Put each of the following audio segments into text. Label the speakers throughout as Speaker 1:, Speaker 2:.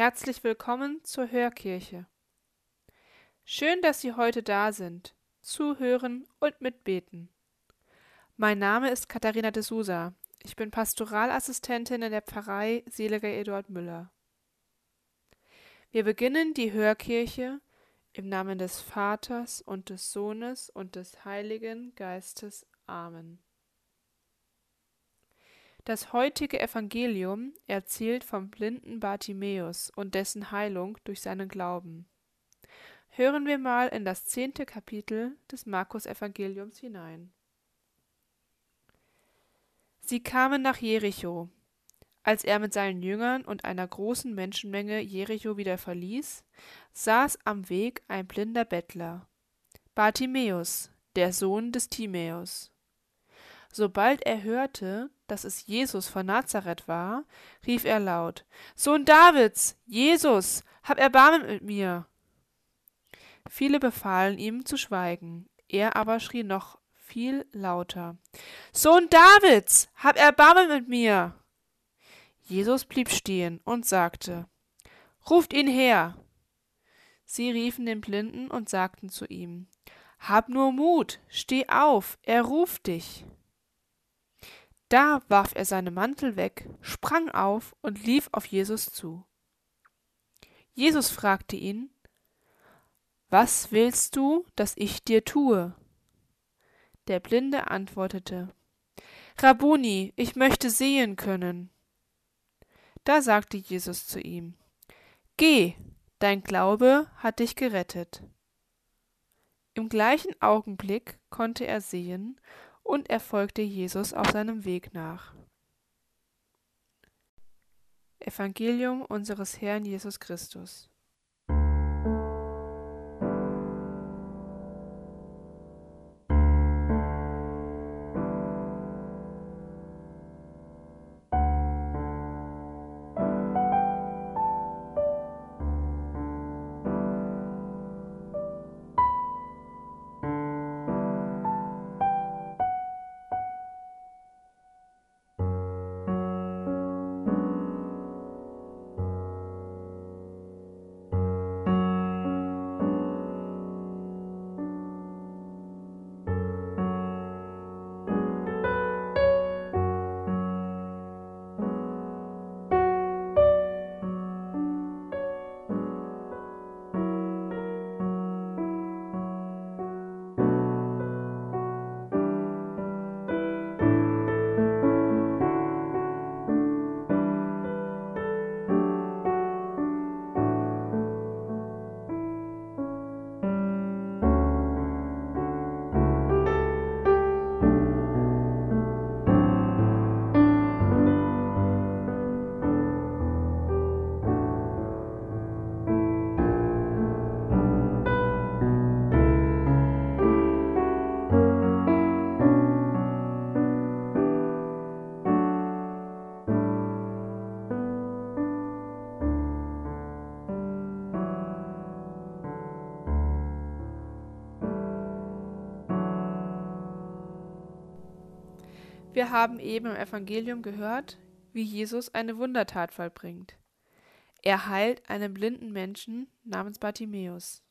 Speaker 1: Herzlich willkommen zur Hörkirche. Schön, dass Sie heute da sind, zuhören und mitbeten. Mein Name ist Katharina de Sousa. Ich bin Pastoralassistentin in der Pfarrei Seliger Eduard Müller. Wir beginnen die Hörkirche im Namen des Vaters und des Sohnes und des Heiligen Geistes. Amen. Das heutige Evangelium erzählt vom blinden Bartimäus und dessen Heilung durch seinen Glauben. Hören wir mal in das zehnte Kapitel des Markus-Evangeliums hinein. Sie kamen nach Jericho. Als er mit seinen Jüngern und einer großen Menschenmenge Jericho wieder verließ, saß am Weg ein blinder Bettler, Bartimäus, der Sohn des Timäus. Sobald er hörte, dass es Jesus von Nazareth war, rief er laut Sohn Davids, Jesus, hab Erbarmen mit mir. Viele befahlen ihm zu schweigen, er aber schrie noch viel lauter Sohn Davids, hab Erbarmen mit mir. Jesus blieb stehen und sagte Ruft ihn her. Sie riefen den Blinden und sagten zu ihm Hab nur Mut, steh auf, er ruft dich. Da warf er seine Mantel weg, sprang auf und lief auf Jesus zu. Jesus fragte ihn, Was willst du, dass ich dir tue? Der Blinde antwortete, Rabuni, ich möchte sehen können. Da sagte Jesus zu ihm, Geh, dein Glaube hat dich gerettet. Im gleichen Augenblick konnte er sehen und er folgte Jesus auf seinem Weg nach. Evangelium unseres Herrn Jesus Christus. Wir haben eben im Evangelium gehört, wie Jesus eine Wundertat vollbringt. Er heilt einen blinden Menschen namens Bartimäus.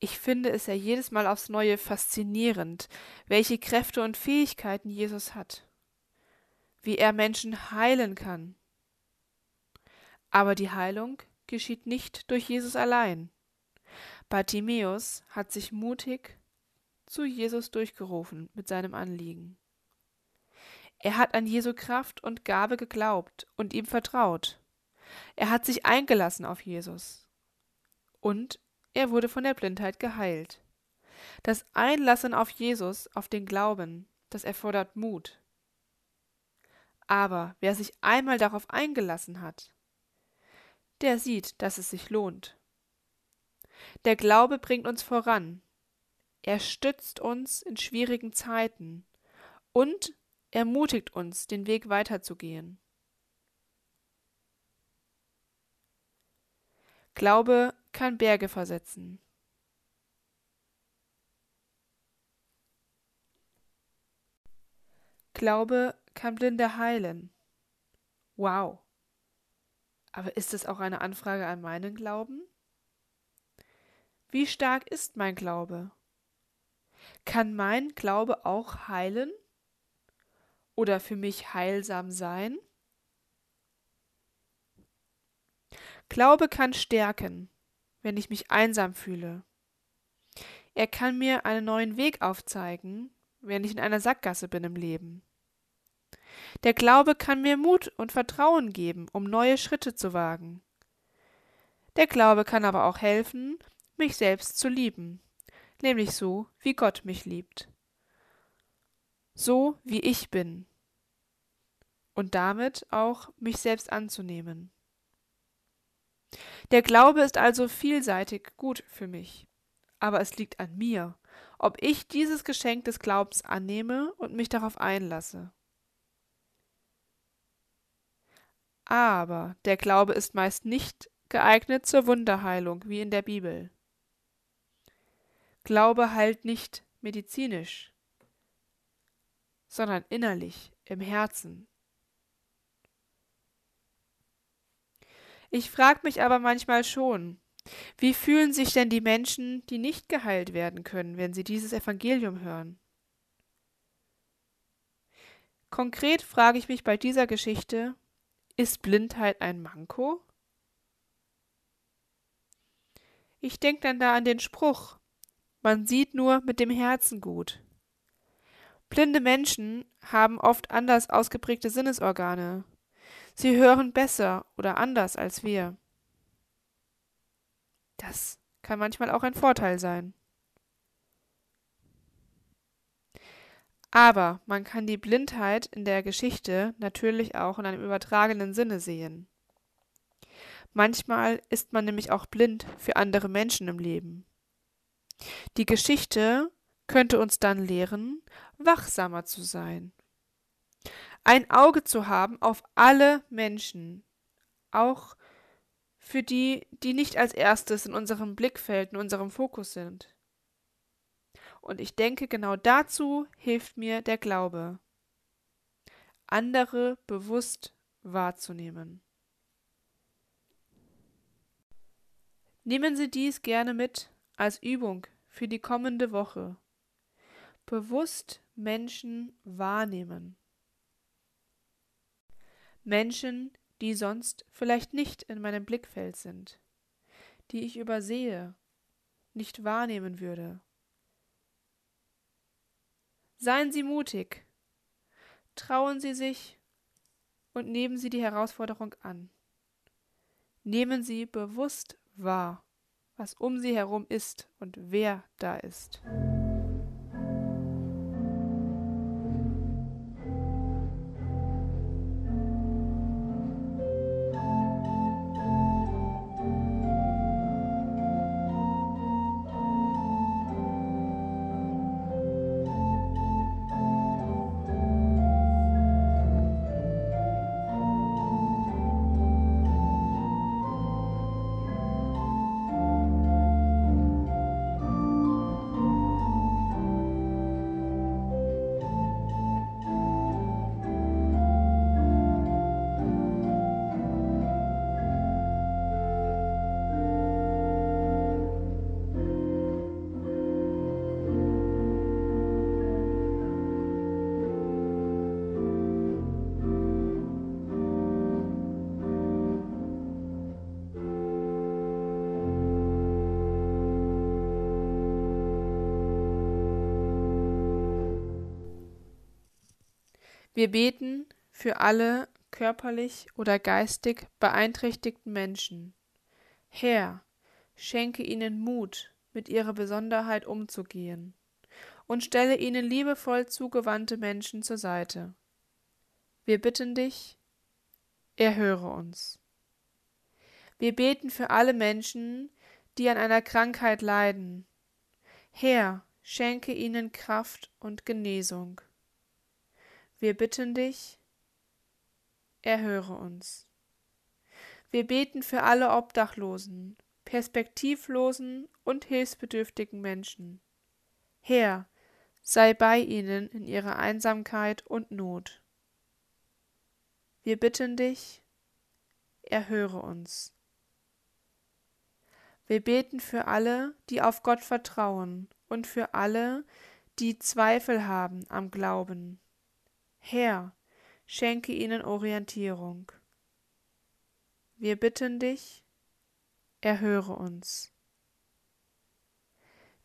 Speaker 1: Ich finde es ja jedes Mal aufs Neue faszinierend, welche Kräfte und Fähigkeiten Jesus hat, wie er Menschen heilen kann. Aber die Heilung geschieht nicht durch Jesus allein. Bartimäus hat sich mutig zu Jesus durchgerufen mit seinem Anliegen. Er hat an Jesu Kraft und Gabe geglaubt und ihm vertraut. Er hat sich eingelassen auf Jesus. Und er wurde von der Blindheit geheilt. Das Einlassen auf Jesus, auf den Glauben, das erfordert Mut. Aber wer sich einmal darauf eingelassen hat, der sieht, dass es sich lohnt. Der Glaube bringt uns voran, er stützt uns in schwierigen Zeiten und ermutigt uns, den Weg weiterzugehen. Glaube kann Berge versetzen. Glaube kann Blinde heilen. Wow, Aber ist es auch eine Anfrage an meinen Glauben? Wie stark ist mein Glaube? Kann mein Glaube auch heilen oder für mich heilsam sein? Glaube kann stärken, wenn ich mich einsam fühle. Er kann mir einen neuen Weg aufzeigen, wenn ich in einer Sackgasse bin im Leben. Der Glaube kann mir Mut und Vertrauen geben, um neue Schritte zu wagen. Der Glaube kann aber auch helfen, mich selbst zu lieben, nämlich so, wie Gott mich liebt. So, wie ich bin. Und damit auch mich selbst anzunehmen. Der Glaube ist also vielseitig gut für mich. Aber es liegt an mir, ob ich dieses Geschenk des Glaubens annehme und mich darauf einlasse. Aber der Glaube ist meist nicht geeignet zur Wunderheilung, wie in der Bibel. Glaube heilt nicht medizinisch, sondern innerlich, im Herzen. Ich frage mich aber manchmal schon, wie fühlen sich denn die Menschen, die nicht geheilt werden können, wenn sie dieses Evangelium hören? Konkret frage ich mich bei dieser Geschichte, ist Blindheit ein Manko? Ich denke dann da an den Spruch, man sieht nur mit dem Herzen gut. Blinde Menschen haben oft anders ausgeprägte Sinnesorgane. Sie hören besser oder anders als wir. Das kann manchmal auch ein Vorteil sein. Aber man kann die Blindheit in der Geschichte natürlich auch in einem übertragenen Sinne sehen. Manchmal ist man nämlich auch blind für andere Menschen im Leben. Die Geschichte könnte uns dann lehren, wachsamer zu sein. Ein Auge zu haben auf alle Menschen, auch für die, die nicht als erstes in unserem Blickfeld, in unserem Fokus sind. Und ich denke, genau dazu hilft mir der Glaube, andere bewusst wahrzunehmen. Nehmen Sie dies gerne mit als Übung für die kommende Woche. Bewusst Menschen wahrnehmen. Menschen, die sonst vielleicht nicht in meinem Blickfeld sind, die ich übersehe, nicht wahrnehmen würde. Seien Sie mutig, trauen Sie sich und nehmen Sie die Herausforderung an. Nehmen Sie bewusst wahr, was um Sie herum ist und wer da ist. Wir beten für alle körperlich oder geistig beeinträchtigten Menschen. Herr, schenke ihnen Mut, mit ihrer Besonderheit umzugehen, und stelle ihnen liebevoll zugewandte Menschen zur Seite. Wir bitten dich, erhöre uns. Wir beten für alle Menschen, die an einer Krankheit leiden. Herr, schenke ihnen Kraft und Genesung. Wir bitten dich, erhöre uns. Wir beten für alle Obdachlosen, perspektivlosen und hilfsbedürftigen Menschen. Herr, sei bei ihnen in ihrer Einsamkeit und Not. Wir bitten dich, erhöre uns. Wir beten für alle, die auf Gott vertrauen und für alle, die Zweifel haben am Glauben. Herr, schenke ihnen Orientierung. Wir bitten dich, erhöre uns.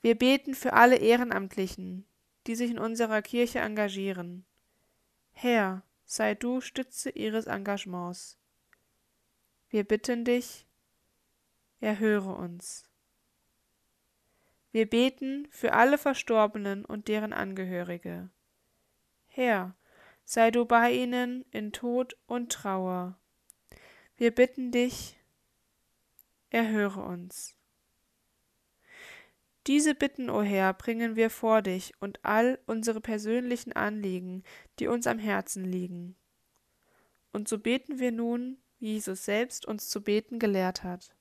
Speaker 1: Wir beten für alle Ehrenamtlichen, die sich in unserer Kirche engagieren. Herr, sei du Stütze ihres Engagements. Wir bitten dich, erhöre uns. Wir beten für alle Verstorbenen und deren Angehörige. Herr, sei du bei ihnen in Tod und Trauer. Wir bitten dich, erhöre uns. Diese Bitten, o oh Herr, bringen wir vor dich und all unsere persönlichen Anliegen, die uns am Herzen liegen. Und so beten wir nun, wie Jesus selbst uns zu beten gelehrt hat.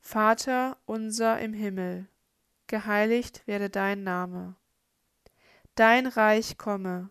Speaker 1: Vater unser im Himmel, geheiligt werde dein Name. Dein Reich komme,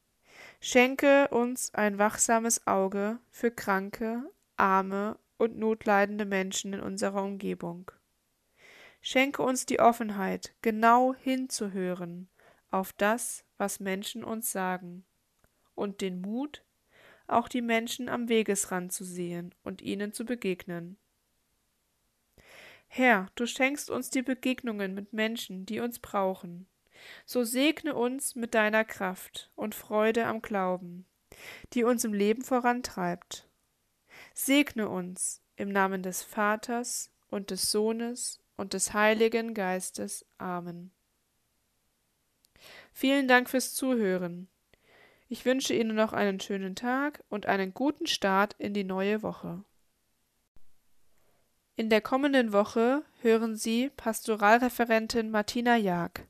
Speaker 1: schenke uns ein wachsames Auge für kranke, arme und notleidende Menschen in unserer Umgebung. Schenke uns die Offenheit, genau hinzuhören auf das, was Menschen uns sagen, und den Mut, auch die Menschen am Wegesrand zu sehen und ihnen zu begegnen. Herr, du schenkst uns die Begegnungen mit Menschen, die uns brauchen. So segne uns mit deiner Kraft und Freude am Glauben, die uns im Leben vorantreibt. Segne uns im Namen des Vaters und des Sohnes und des Heiligen Geistes. Amen. Vielen Dank fürs Zuhören. Ich wünsche Ihnen noch einen schönen Tag und einen guten Start in die neue Woche. In der kommenden Woche hören Sie Pastoralreferentin Martina Jag.